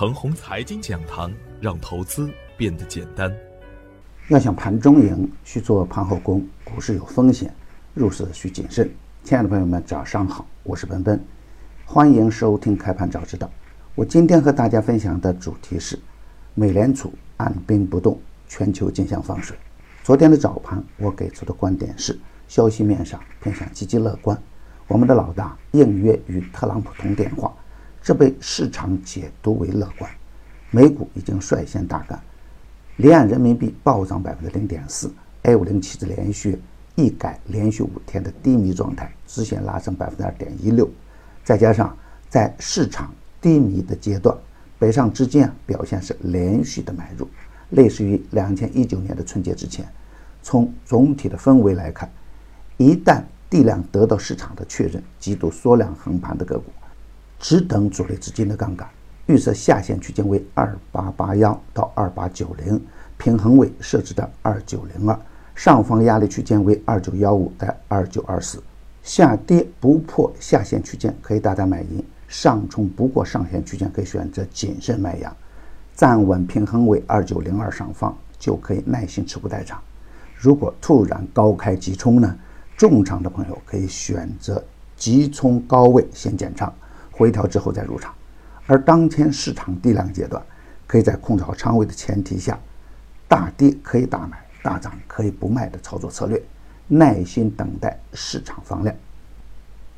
程红财经讲堂，让投资变得简单。要想盘中赢，需做盘后功。股市有风险，入市需谨慎。亲爱的朋友们，早上好，我是奔奔，欢迎收听开盘早知道。我今天和大家分享的主题是：美联储按兵不动，全球竞相放水。昨天的早盘，我给出的观点是：消息面上偏向积极乐观。我们的老大应约与特朗普通电话。这被市场解读为乐观，美股已经率先大干，离岸人民币暴涨百分之零点四，A 五零期指连续一改连续五天的低迷状态，直线拉升百分之二点一六，再加上在市场低迷的阶段，北上资金啊表现是连续的买入，类似于两千一九年的春节之前。从总体的氛围来看，一旦地量得到市场的确认，极度缩量横盘的个股。只等主力资金的杠杆，预测下限区间为二八八幺到二八九零，平衡位设置在二九零二，上方压力区间为二九幺五到二九二四，下跌不破下限区间可以大胆买阴，上冲不过上限区间可以选择谨慎卖阳，站稳平衡位二九零二上方就可以耐心持股待涨。如果突然高开急冲呢？重仓的朋友可以选择急冲高位先减仓。回调之后再入场，而当前市场低量阶段，可以在控制好仓位的前提下，大跌可以大买，大涨可以不卖的操作策略，耐心等待市场放量，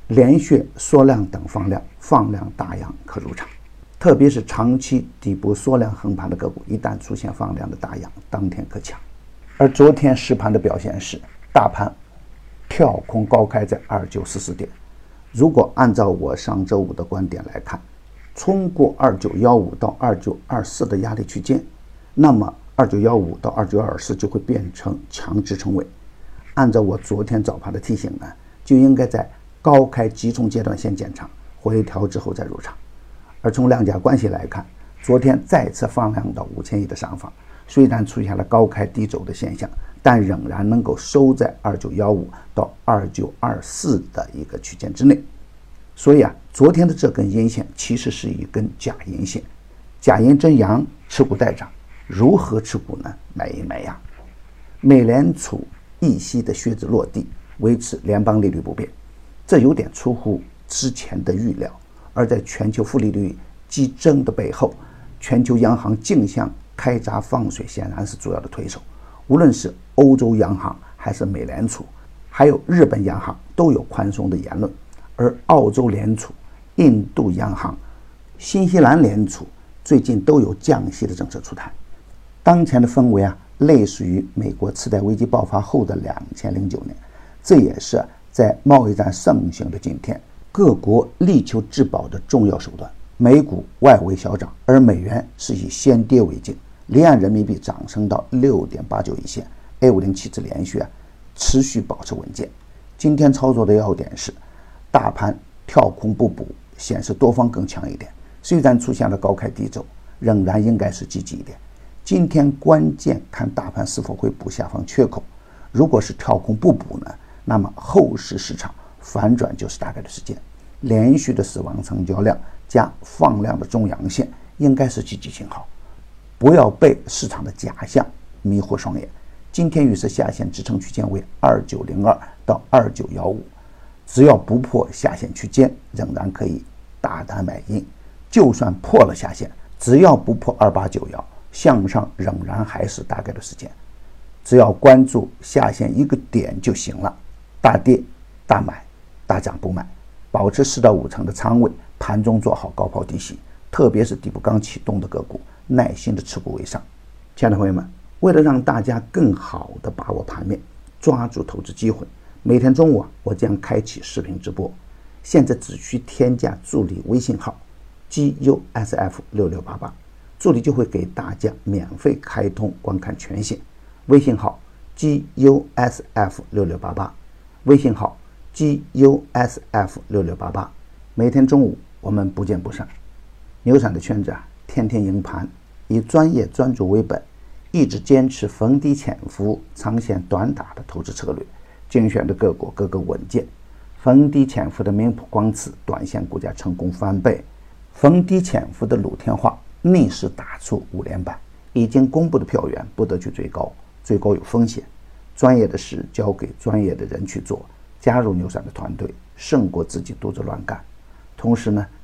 连续缩量等放量，放量大阳可入场。特别是长期底部缩量横盘的个股，一旦出现放量的大阳，当天可抢。而昨天实盘的表现是，大盘跳空高开在二九四四点。如果按照我上周五的观点来看，冲过二九幺五到二九二四的压力区间，那么二九幺五到二九二四就会变成强支撑位。按照我昨天早盘的提醒呢，就应该在高开集中阶段先减仓，回调之后再入场。而从量价关系来看，昨天再次放量到五千亿的上方，虽然出现了高开低走的现象。但仍然能够收在二九幺五到二九二四的一个区间之内，所以啊，昨天的这根阴线其实是一根假阴线，假阴真阳，持股待涨。如何持股呢？买阴买阳。美联储议息的靴子落地，维持联邦利率不变，这有点出乎之前的预料。而在全球负利率激增的背后，全球央行竞相开闸放水，显然是主要的推手。无论是欧洲央行还是美联储，还有日本央行都有宽松的言论，而澳洲联储、印度央行、新西兰联储最近都有降息的政策出台。当前的氛围啊，类似于美国次贷危机爆发后的两千零九年，这也是在贸易战盛行的今天，各国力求自保的重要手段。美股外围小涨，而美元是以先跌为敬。离岸人民币涨升到六点八九一线，A 五零期指连续啊持续保持稳健。今天操作的要点是，大盘跳空不补，显示多方更强一点。虽然出现了高开低走，仍然应该是积极一点。今天关键看大盘是否会补下方缺口。如果是跳空不补呢，那么后市市场反转就是大概的时间。连续的死亡成交量加放量的中阳线，应该是积极信号。不要被市场的假象迷惑双眼。今天预设下限支撑区间为二九零二到二九幺五，只要不破下限区间，仍然可以大胆买进。就算破了下限，只要不破二八九幺，向上仍然还是大概的时间。只要关注下限一个点就行了。大跌大买，大涨不买，保持四到五成的仓位，盘中做好高抛低吸，特别是底部刚启动的个股。耐心的持股为上，亲爱的朋友们，为了让大家更好的把握盘面，抓住投资机会，每天中午啊，我将开启视频直播。现在只需添加助理微信号 g u s f 六六八八，助理就会给大家免费开通观看权限。微信号 g u s f 六六八八，微信号 g u s f 六六八八。每天中午我们不见不散。牛散的圈子啊。天天赢盘，以专业专注为本，一直坚持逢低潜伏、长线短打的投资策略，精选的个股个个稳健。逢低潜伏的明普光磁短线股价成功翻倍，逢低潜伏的鲁天化逆势打出五连板。已经公布的票源不得去追高，追高有风险。专业的事交给专业的人去做，加入牛散的团队胜过自己独自乱干。同时呢，